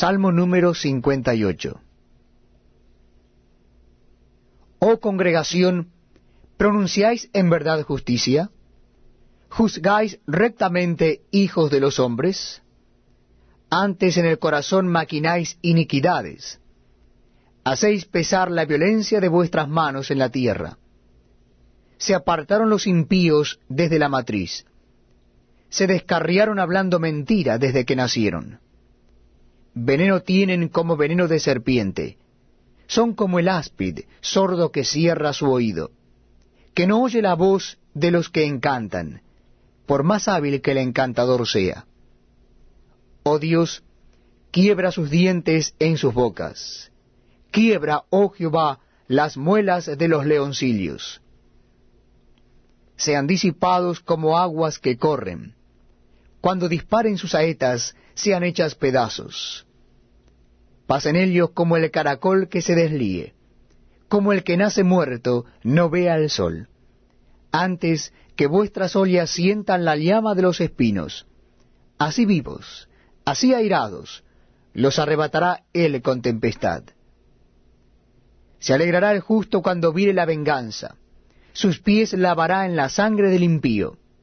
Salmo número 58. Oh congregación, ¿pronunciáis en verdad justicia? ¿Juzgáis rectamente hijos de los hombres? Antes en el corazón maquináis iniquidades. Hacéis pesar la violencia de vuestras manos en la tierra. Se apartaron los impíos desde la matriz. Se descarriaron hablando mentira desde que nacieron. Veneno tienen como veneno de serpiente. Son como el áspid, sordo que cierra su oído, que no oye la voz de los que encantan, por más hábil que el encantador sea. Oh Dios, quiebra sus dientes en sus bocas. Quiebra, oh Jehová, las muelas de los leoncillos. Sean disipados como aguas que corren. Cuando disparen sus saetas, sean hechas pedazos. Pasen ellos como el caracol que se deslíe, como el que nace muerto no vea el sol. Antes que vuestras ollas sientan la llama de los espinos, así vivos, así airados, los arrebatará él con tempestad. Se alegrará el justo cuando vire la venganza, sus pies lavará en la sangre del impío